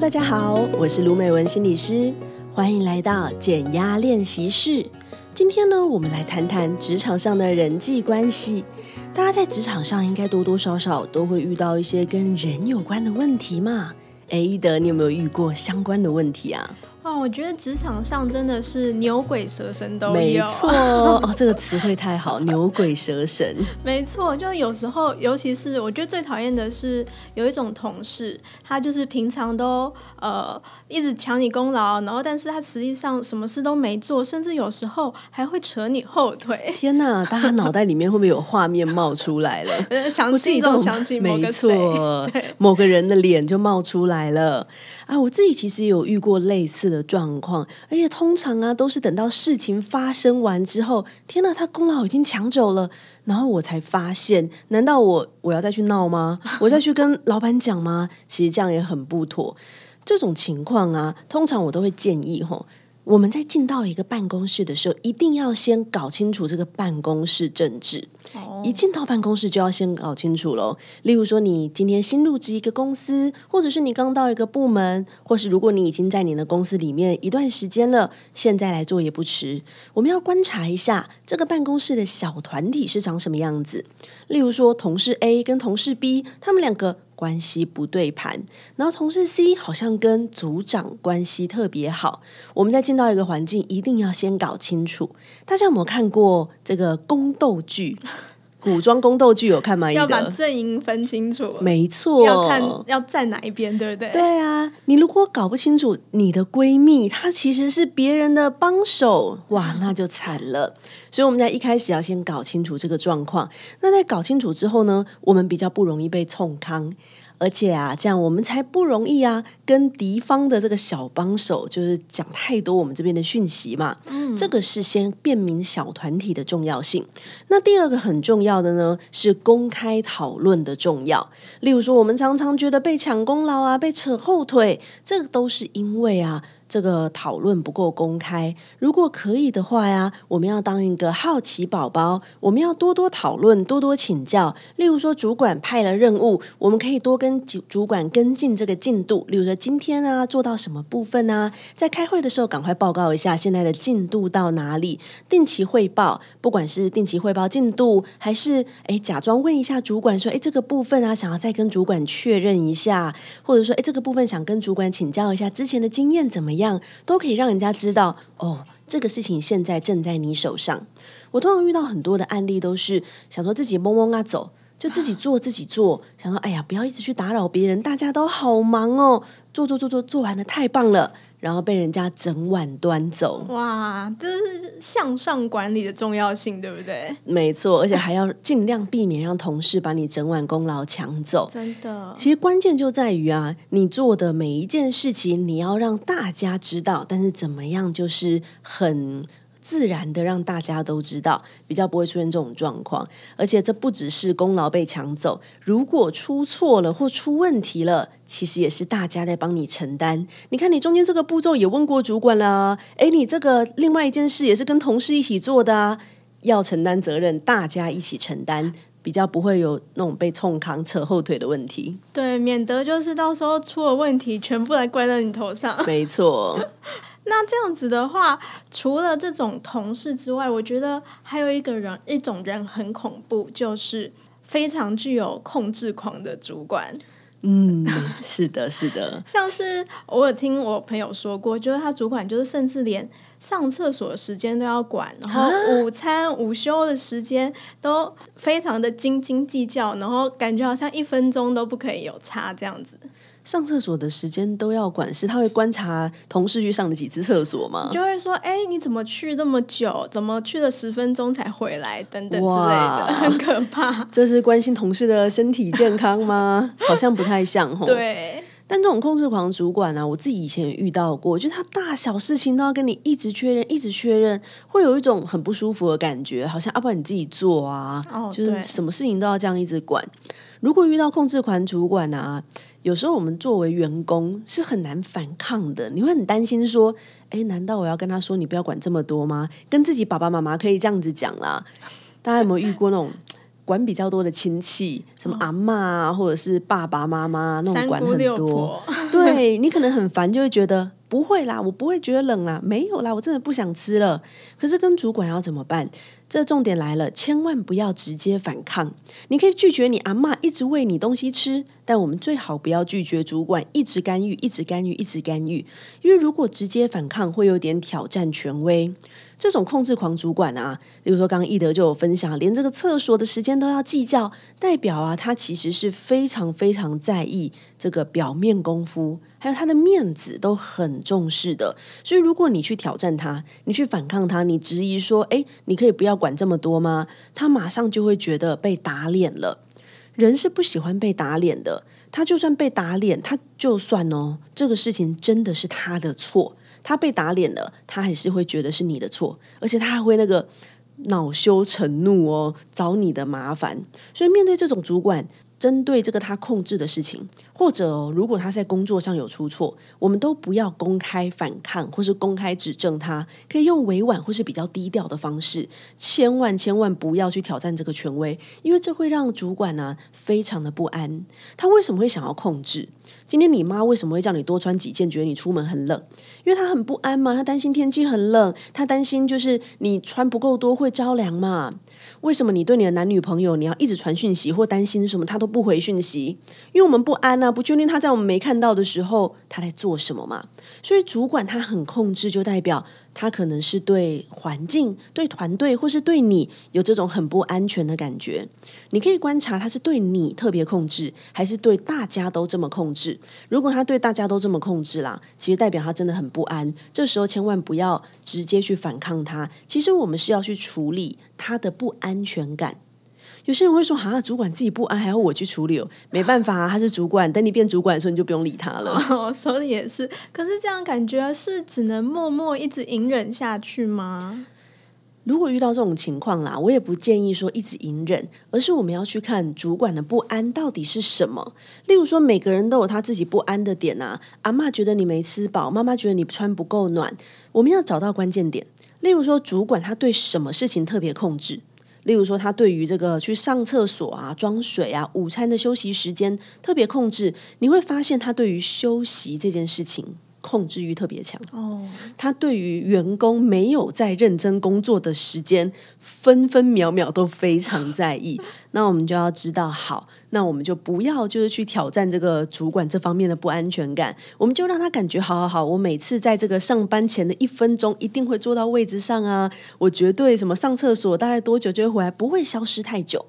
大家好，我是卢美文心理师，欢迎来到减压练习室。今天呢，我们来谈谈职场上的人际关系。大家在职场上应该多多少少都会遇到一些跟人有关的问题嘛？哎，一德，你有没有遇过相关的问题啊？哦，我觉得职场上真的是牛鬼蛇神都有。没错 哦，这个词汇太好，牛鬼蛇神。没错，就有时候，尤其是我觉得最讨厌的是有一种同事，他就是平常都呃一直抢你功劳，然后但是他实际上什么事都没做，甚至有时候还会扯你后腿。天哪，大家脑袋里面会不会有画面冒出来了？想起都想起某个谁，没错，某个人的脸就冒出来了。啊，我自己其实有遇过类似的状况，而且通常啊，都是等到事情发生完之后，天哪，他功劳已经抢走了，然后我才发现，难道我我要再去闹吗？我再去跟老板讲吗？其实这样也很不妥。这种情况啊，通常我都会建议吼，我们在进到一个办公室的时候，一定要先搞清楚这个办公室政治。一进到办公室就要先搞清楚喽。例如说，你今天新入职一个公司，或者是你刚到一个部门，或是如果你已经在你的公司里面一段时间了，现在来做也不迟。我们要观察一下这个办公室的小团体是长什么样子。例如说，同事 A 跟同事 B，他们两个关系不对盘，然后同事 C 好像跟组长关系特别好。我们在进到一个环境，一定要先搞清楚。大家有没有看过这个宫斗剧？古装宫斗剧有看吗？要把阵营分清楚，没错，要看要站哪一边，对不对？对啊，你如果搞不清楚你的闺蜜她其实是别人的帮手，哇，那就惨了。所以我们在一开始要先搞清楚这个状况。那在搞清楚之后呢，我们比较不容易被冲康。而且啊，这样我们才不容易啊，跟敌方的这个小帮手就是讲太多我们这边的讯息嘛。嗯，这个是先辨明小团体的重要性。那第二个很重要的呢，是公开讨论的重要。例如说，我们常常觉得被抢功劳啊，被扯后腿，这个都是因为啊。这个讨论不够公开，如果可以的话呀，我们要当一个好奇宝宝，我们要多多讨论，多多请教。例如说，主管派了任务，我们可以多跟主主管跟进这个进度。例如说，今天啊做到什么部分啊？在开会的时候赶快报告一下现在的进度到哪里，定期汇报。不管是定期汇报进度，还是诶假装问一下主管说，诶这个部分啊想要再跟主管确认一下，或者说诶这个部分想跟主管请教一下之前的经验怎么样？样都可以让人家知道哦，这个事情现在正在你手上。我通常遇到很多的案例，都是想说自己懵懵啊走，就自己做自己做，想说哎呀，不要一直去打扰别人，大家都好忙哦，做做做做做完了，太棒了。然后被人家整碗端走，哇！这是向上管理的重要性，对不对？没错，而且还要尽量避免让同事把你整碗功劳抢走。真的，其实关键就在于啊，你做的每一件事情，你要让大家知道，但是怎么样，就是很。自然的让大家都知道，比较不会出现这种状况。而且这不只是功劳被抢走，如果出错了或出问题了，其实也是大家在帮你承担。你看，你中间这个步骤也问过主管啦，诶，你这个另外一件事也是跟同事一起做的啊，要承担责任，大家一起承担，比较不会有那种被冲扛扯后腿的问题。对，免得就是到时候出了问题，全部来怪在你头上。没错。那这样子的话，除了这种同事之外，我觉得还有一个人，一种人很恐怖，就是非常具有控制狂的主管。嗯，是的，是的。像是我有听我朋友说过，就是他主管就是甚至连上厕所的时间都要管，然后午餐、午休的时间都非常的斤斤计较，然后感觉好像一分钟都不可以有差这样子。上厕所的时间都要管事，他会观察同事去上了几次厕所吗？就会说，哎，你怎么去那么久？怎么去了十分钟才回来？等等之类的，很可怕。这是关心同事的身体健康吗？好像不太像吼。对，但这种控制狂主管呢、啊，我自己以前也遇到过，就是他大小事情都要跟你一直确认，一直确认，会有一种很不舒服的感觉，好像要、啊、不然你自己做啊，哦、就是什么事情都要这样一直管。如果遇到控制狂主管啊。有时候我们作为员工是很难反抗的，你会很担心说：“哎，难道我要跟他说你不要管这么多吗？”跟自己爸爸妈妈可以这样子讲啦。大家有没有遇过那种管比较多的亲戚，什么阿妈啊，或者是爸爸妈妈那种管很多，对你可能很烦，就会觉得不会啦，我不会觉得冷啦，没有啦，我真的不想吃了。可是跟主管要怎么办？这重点来了，千万不要直接反抗。你可以拒绝你阿妈一直喂你东西吃，但我们最好不要拒绝主管一直干预、一直干预、一直干预，因为如果直接反抗，会有点挑战权威。这种控制狂主管啊，比如说刚刚懿德就有分享，连这个厕所的时间都要计较，代表啊，他其实是非常非常在意这个表面功夫，还有他的面子都很重视的。所以如果你去挑战他，你去反抗他，你质疑说，诶，你可以不要管这么多吗？他马上就会觉得被打脸了。人是不喜欢被打脸的，他就算被打脸，他就算哦，这个事情真的是他的错。他被打脸了，他还是会觉得是你的错，而且他还会那个恼羞成怒哦，找你的麻烦。所以面对这种主管，针对这个他控制的事情，或者，如果他在工作上有出错，我们都不要公开反抗，或是公开指正他，可以用委婉或是比较低调的方式，千万千万不要去挑战这个权威，因为这会让主管呢非常的不安。他为什么会想要控制？今天你妈为什么会叫你多穿几件？觉得你出门很冷，因为她很不安嘛，她担心天气很冷，她担心就是你穿不够多会着凉嘛。为什么你对你的男女朋友你要一直传讯息或担心什么，他都不回讯息？因为我们不安啊，不确定他在我们没看到的时候他在做什么嘛。所以主管他很控制，就代表。他可能是对环境、对团队，或是对你有这种很不安全的感觉。你可以观察他是对你特别控制，还是对大家都这么控制。如果他对大家都这么控制啦，其实代表他真的很不安。这时候千万不要直接去反抗他。其实我们是要去处理他的不安全感。有些人会说：“哈，主管自己不安，还要我去处理哦？没办法啊，他是主管。等你变主管的时候，你就不用理他了。”哦，说的也是。可是这样感觉是只能默默一直隐忍下去吗？如果遇到这种情况啦，我也不建议说一直隐忍，而是我们要去看主管的不安到底是什么。例如说，每个人都有他自己不安的点啊。阿嬷觉得你没吃饱，妈妈觉得你穿不够暖。我们要找到关键点。例如说，主管他对什么事情特别控制？例如说，他对于这个去上厕所啊、装水啊、午餐的休息时间特别控制，你会发现他对于休息这件事情控制欲特别强。哦，他对于员工没有在认真工作的时间，分分秒秒都非常在意。那我们就要知道，好。那我们就不要就是去挑战这个主管这方面的不安全感，我们就让他感觉好好好，我每次在这个上班前的一分钟一定会坐到位置上啊，我绝对什么上厕所大概多久就会回来，不会消失太久。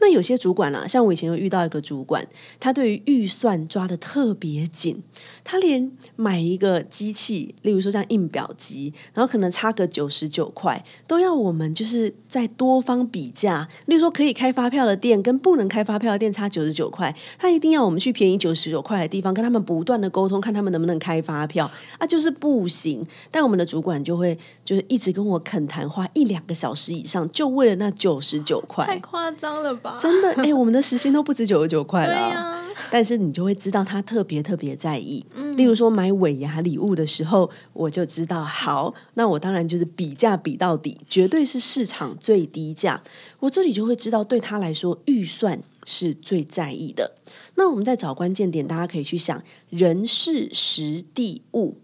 那有些主管啊，像我以前有遇到一个主管，他对于预算抓得特别紧，他连买一个机器，例如说像印表机，然后可能差个九十九块，都要我们就是在多方比价。例如说可以开发票的店跟不能开发票的店差九十九块，他一定要我们去便宜九十九块的地方跟他们不断的沟通，看他们能不能开发票啊，就是不行。但我们的主管就会就是一直跟我恳谈，花一两个小时以上，就为了那九十九块，太夸张了吧？真的哎、欸，我们的时薪都不止九十九块了。啊，但是你就会知道他特别特别在意。嗯、例如说买尾牙礼物的时候，我就知道，好，那我当然就是比价比到底，绝对是市场最低价。我这里就会知道，对他来说，预算是最在意的。那我们在找关键点，大家可以去想人事时地物，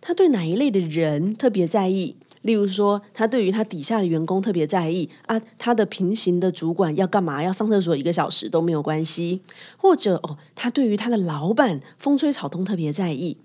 他对哪一类的人特别在意？例如说，他对于他底下的员工特别在意啊，他的平行的主管要干嘛？要上厕所一个小时都没有关系，或者哦，他对于他的老板风吹草动特别在意。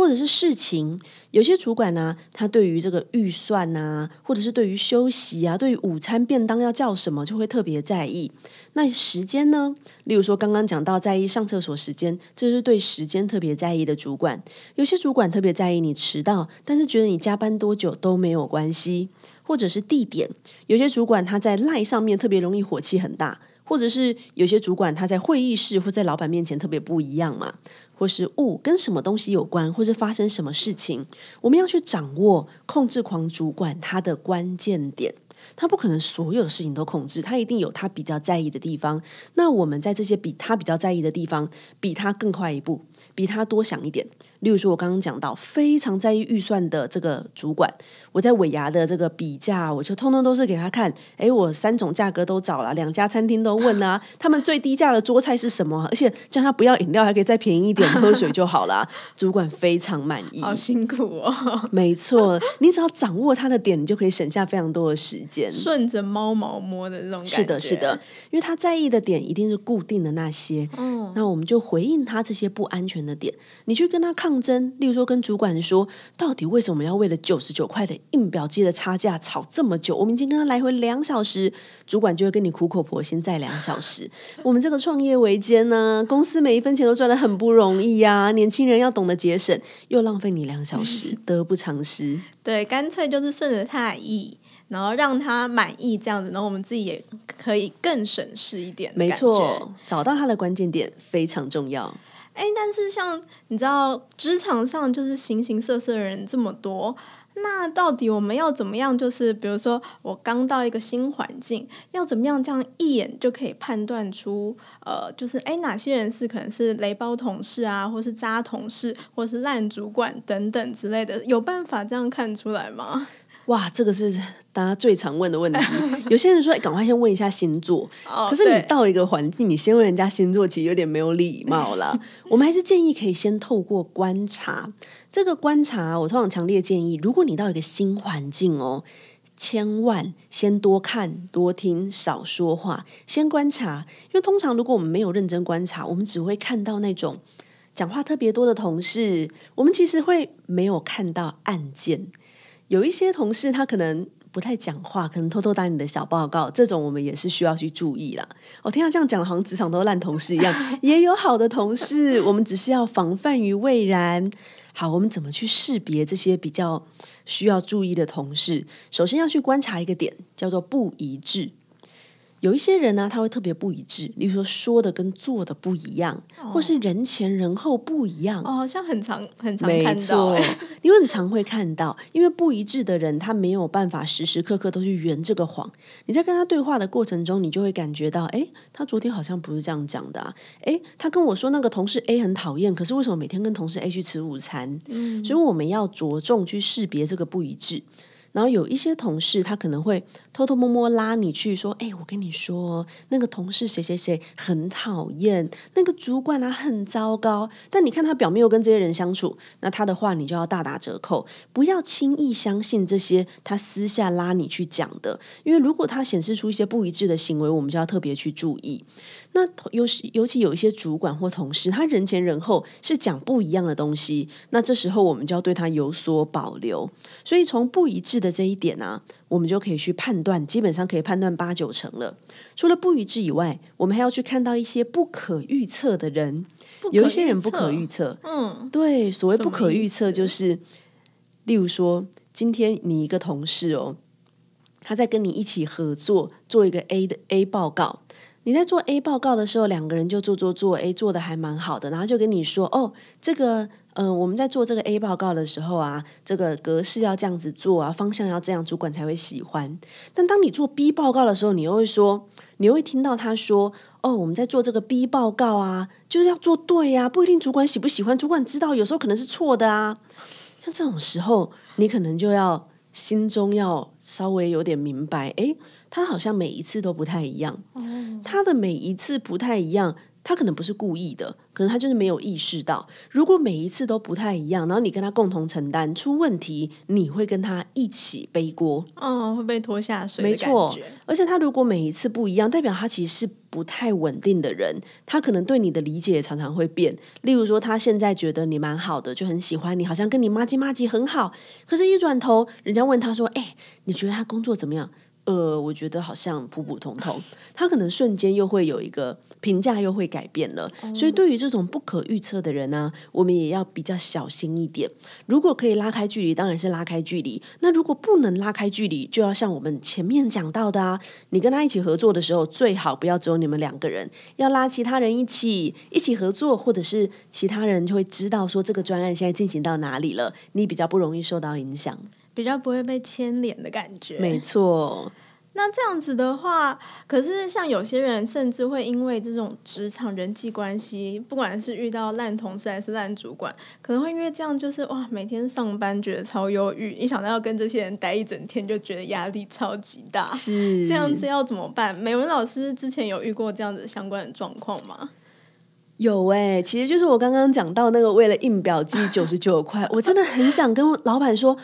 或者是事情，有些主管呢、他对于这个预算啊，或者是对于休息啊，对于午餐便当要叫什么，就会特别在意。那时间呢？例如说刚刚讲到在意上厕所时间，这是对时间特别在意的主管。有些主管特别在意你迟到，但是觉得你加班多久都没有关系。或者是地点，有些主管他在赖上面特别容易火气很大，或者是有些主管他在会议室或在老板面前特别不一样嘛。或是物跟什么东西有关，或是发生什么事情，我们要去掌握控制狂主管他的关键点。他不可能所有的事情都控制，他一定有他比较在意的地方。那我们在这些比他比较在意的地方，比他更快一步，比他多想一点，例如说，我刚刚讲到非常在意预算的这个主管，我在尾牙的这个比价，我就通通都是给他看。哎，我三种价格都找了，两家餐厅都问啊，他们最低价的桌菜是什么？而且叫他不要饮料，还可以再便宜一点，喝水就好了。主管非常满意，好辛苦哦。没错，你只要掌握他的点，你就可以省下非常多的时间，顺着猫毛摸的这种感觉。是的，是的，因为他在意的点一定是固定的那些。嗯，那我们就回应他这些不安全的点，你去跟他抗争。例如说，跟主管说，到底为什么要为了九十九块的印表机的差价吵这么久？我们已经跟他来回两小时，主管就会跟你苦口婆心再两小时。我们这个创业维艰呢，公司每一分钱都赚得很不容易呀、啊，年轻人要懂得节省，又浪费你两小时，得不偿失。对，干脆就是顺着他的意。然后让他满意，这样子，然后我们自己也可以更省事一点。没错，找到他的关键点非常重要。哎，但是像你知道，职场上就是形形色色的人这么多，那到底我们要怎么样？就是比如说，我刚到一个新环境，要怎么样这样一眼就可以判断出，呃，就是哎，哪些人是可能是雷包同事啊，或是渣同事，或是烂主管等等之类的，有办法这样看出来吗？哇，这个是大家最常问的问题。有些人说：“赶快先问一下星座。哦”可是你到一个环境，你先问人家星座，其实有点没有礼貌啦。我们还是建议可以先透过观察。这个观察，我通常强烈建议，如果你到一个新环境哦，千万先多看多听，少说话，先观察。因为通常如果我们没有认真观察，我们只会看到那种讲话特别多的同事，我们其实会没有看到案件。有一些同事，他可能不太讲话，可能偷偷打你的小报告，这种我们也是需要去注意啦。我听到这样讲，好像职场都烂同事一样，也有好的同事，我们只是要防范于未然。好，我们怎么去识别这些比较需要注意的同事？首先要去观察一个点，叫做不一致。有一些人呢、啊，他会特别不一致，例如说说的跟做的不一样，哦、或是人前人后不一样。哦，好像很常很常看到，没错，你很常会看到，因为不一致的人，他没有办法时时刻刻都去圆这个谎。你在跟他对话的过程中，你就会感觉到，哎，他昨天好像不是这样讲的啊。哎，他跟我说那个同事 A 很讨厌，可是为什么每天跟同事 A 去吃午餐？嗯，所以我们要着重去识别这个不一致。然后有一些同事，他可能会偷偷摸摸拉你去说：“哎，我跟你说，那个同事谁谁谁很讨厌，那个主管啊很糟糕。”但你看他表面又跟这些人相处，那他的话你就要大打折扣。不要轻易相信这些他私下拉你去讲的，因为如果他显示出一些不一致的行为，我们就要特别去注意。那尤尤其有一些主管或同事，他人前人后是讲不一样的东西，那这时候我们就要对他有所保留。所以从不一致的这一点呢、啊，我们就可以去判断，基本上可以判断八九成了。除了不一致以外，我们还要去看到一些不可预测的人，有一些人不可预测。嗯，对，所谓不可预测，就是例如说，今天你一个同事哦，他在跟你一起合作做一个 A 的 A 报告。你在做 A 报告的时候，两个人就做做做，A 做的还蛮好的，然后就跟你说，哦，这个，嗯、我们在做这个 A 报告的时候啊，这个格式要这样子做啊，方向要这样，主管才会喜欢。但当你做 B 报告的时候，你又会说，你又会听到他说，哦，我们在做这个 B 报告啊，就是要做对呀、啊，不一定主管喜不喜欢，主管知道有时候可能是错的啊。像这种时候，你可能就要心中要稍微有点明白，诶。他好像每一次都不太一样，他的每一次不太一样，他可能不是故意的，可能他就是没有意识到。如果每一次都不太一样，然后你跟他共同承担出问题，你会跟他一起背锅，哦，会被拖下水。没错，而且他如果每一次不一样，代表他其实是不太稳定的人，他可能对你的理解常常会变。例如说，他现在觉得你蛮好的，就很喜欢你，好像跟你妈吉妈吉很好，可是一转头，人家问他说：“哎，你觉得他工作怎么样？”呃，我觉得好像普普通通，他可能瞬间又会有一个评价又会改变了，所以对于这种不可预测的人呢、啊，我们也要比较小心一点。如果可以拉开距离，当然是拉开距离。那如果不能拉开距离，就要像我们前面讲到的啊，你跟他一起合作的时候，最好不要只有你们两个人，要拉其他人一起一起合作，或者是其他人就会知道说这个专案现在进行到哪里了，你比较不容易受到影响。比较不会被牵连的感觉，没错。那这样子的话，可是像有些人甚至会因为这种职场人际关系，不管是遇到烂同事还是烂主管，可能会因为这样就是哇，每天上班觉得超忧郁，一想到要跟这些人待一整天，就觉得压力超级大。是这样子要怎么办？美文老师之前有遇过这样子相关的状况吗？有哎、欸，其实就是我刚刚讲到那个为了印表机九十九块，我真的很想跟老板说。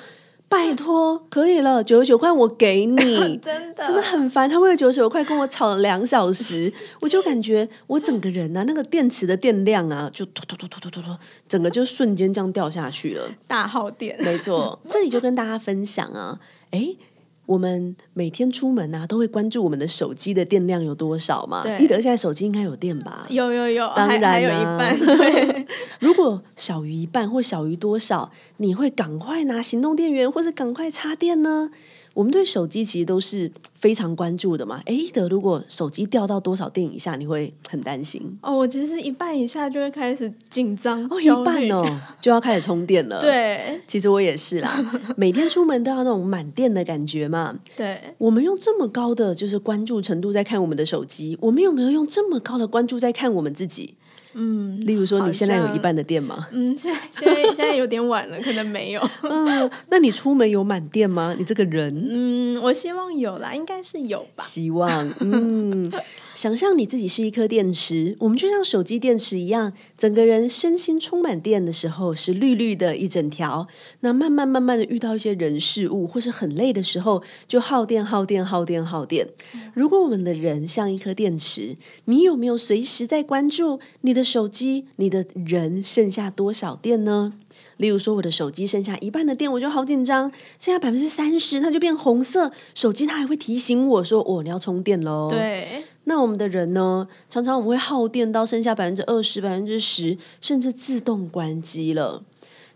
拜托，可以了，九十九块我给你，真的真的很烦。他为了九十九块跟我吵了两小时，我就感觉我整个人啊，那个电池的电量啊，就突突突突突突突，整个就瞬间这样掉下去了，大耗电。没错，这里就跟大家分享啊，诶我们每天出门啊，都会关注我们的手机的电量有多少嘛？对，懿德现在手机应该有电吧？有有有，当然、啊、还，还有一半。对，如果小于一半或小于多少，你会赶快拿行动电源，或是赶快插电呢？我们对手机其实都是非常关注的嘛。哎，一德，如果手机掉到多少电以下，你会很担心？哦，我其实一半以下就会开始紧张，哦，一半哦，就要开始充电了。对，其实我也是啦，每天出门都要那种满电的感觉嘛。对，我们用这么高的就是关注程度在看我们的手机，我们有没有用这么高的关注在看我们自己？嗯，例如说，你现在有一半的电吗？嗯，现在现在现在有点晚了，可能没有。嗯，那你出门有满电吗？你这个人，嗯，我希望有啦，应该是有吧。希望，嗯。想象你自己是一颗电池，我们就像手机电池一样，整个人身心充满电的时候是绿绿的一整条。那慢慢慢慢的遇到一些人事物或是很累的时候，就耗电耗电耗电耗电。如果我们的人像一颗电池，你有没有随时在关注你的手机？你的人剩下多少电呢？例如说，我的手机剩下一半的电，我就好紧张。剩下百分之三十，它就变红色。手机它还会提醒我说：“哦，你要充电喽。”对。那我们的人呢？常常我们会耗电到剩下百分之二十、百分之十，甚至自动关机了。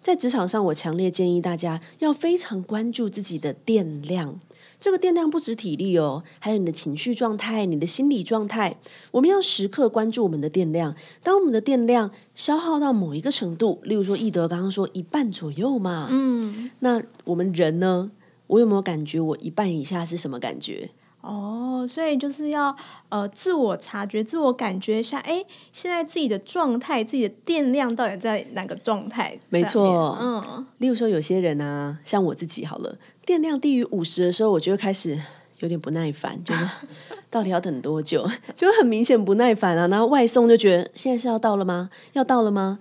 在职场上，我强烈建议大家要非常关注自己的电量。这个电量不止体力哦，还有你的情绪状态、你的心理状态。我们要时刻关注我们的电量。当我们的电量消耗到某一个程度，例如说易德刚刚说一半左右嘛，嗯，那我们人呢？我有没有感觉我一半以下是什么感觉？哦，所以就是要呃自我察觉、自我感觉一下，哎，现在自己的状态、自己的电量到底在哪个状态？没错，嗯，例如说有些人啊，像我自己好了，电量低于五十的时候，我就会开始有点不耐烦，就是 到底要等多久？就会很明显不耐烦啊。然后外送就觉得现在是要到了吗？要到了吗？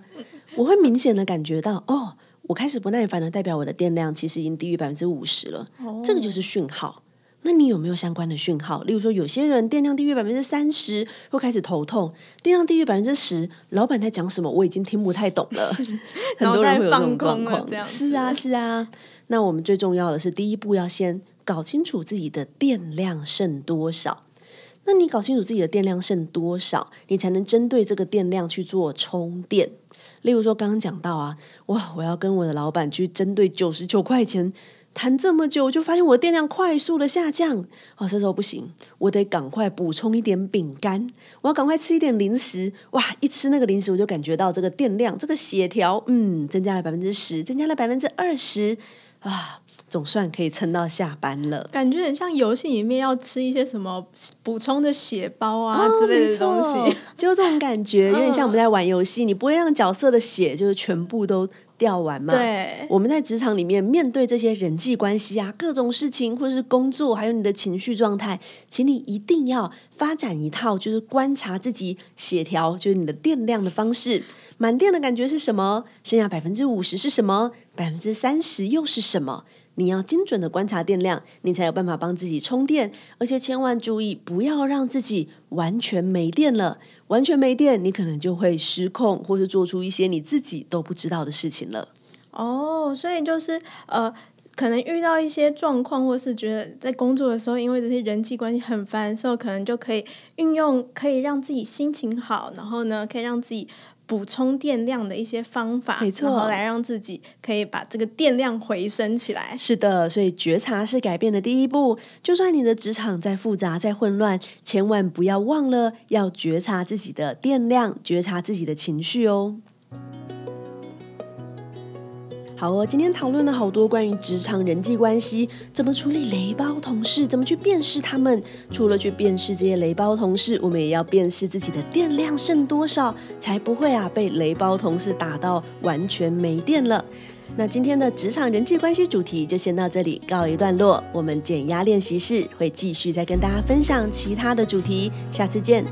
我会明显的感觉到，哦，我开始不耐烦了，代表我的电量其实已经低于百分之五十了。哦，这个就是讯号。那你有没有相关的讯号？例如说，有些人电量低于百分之三十会开始头痛；电量低于百分之十，老板在讲什么我已经听不太懂了。很多人会有这种状况。是啊，是啊。那我们最重要的是，第一步要先搞清楚自己的电量剩多少。那你搞清楚自己的电量剩多少，你才能针对这个电量去做充电。例如说，刚刚讲到啊，哇，我要跟我的老板去针对九十九块钱。谈这么久，我就发现我的电量快速的下降。哦，这时候不行，我得赶快补充一点饼干，我要赶快吃一点零食。哇，一吃那个零食，我就感觉到这个电量，这个血条，嗯，增加了百分之十，增加了百分之二十。啊，总算可以撑到下班了。感觉很像游戏里面要吃一些什么补充的血包啊、哦、之类的东西，就这种感觉，有点像我们在玩游戏，你不会让角色的血就是全部都。掉完嘛？对，我们在职场里面面对这些人际关系啊，各种事情，或者是工作，还有你的情绪状态，请你一定要发展一套，就是观察自己协调，就是你的电量的方式。满电的感觉是什么？剩下百分之五十是什么？百分之三十又是什么？你要精准的观察电量，你才有办法帮自己充电。而且千万注意，不要让自己完全没电了。完全没电，你可能就会失控，或是做出一些你自己都不知道的事情了。哦，所以就是呃，可能遇到一些状况，或是觉得在工作的时候，因为这些人际关系很烦的时候，可能就可以运用可以让自己心情好，然后呢，可以让自己。补充电量的一些方法，没错，来让自己可以把这个电量回升起来。是的，所以觉察是改变的第一步。就算你的职场再复杂、再混乱，千万不要忘了要觉察自己的电量，觉察自己的情绪哦。好哦，今天讨论了好多关于职场人际关系，怎么处理雷包同事，怎么去辨识他们。除了去辨识这些雷包同事，我们也要辨识自己的电量剩多少，才不会啊被雷包同事打到完全没电了。那今天的职场人际关系主题就先到这里告一段落，我们减压练习室会继续再跟大家分享其他的主题，下次见。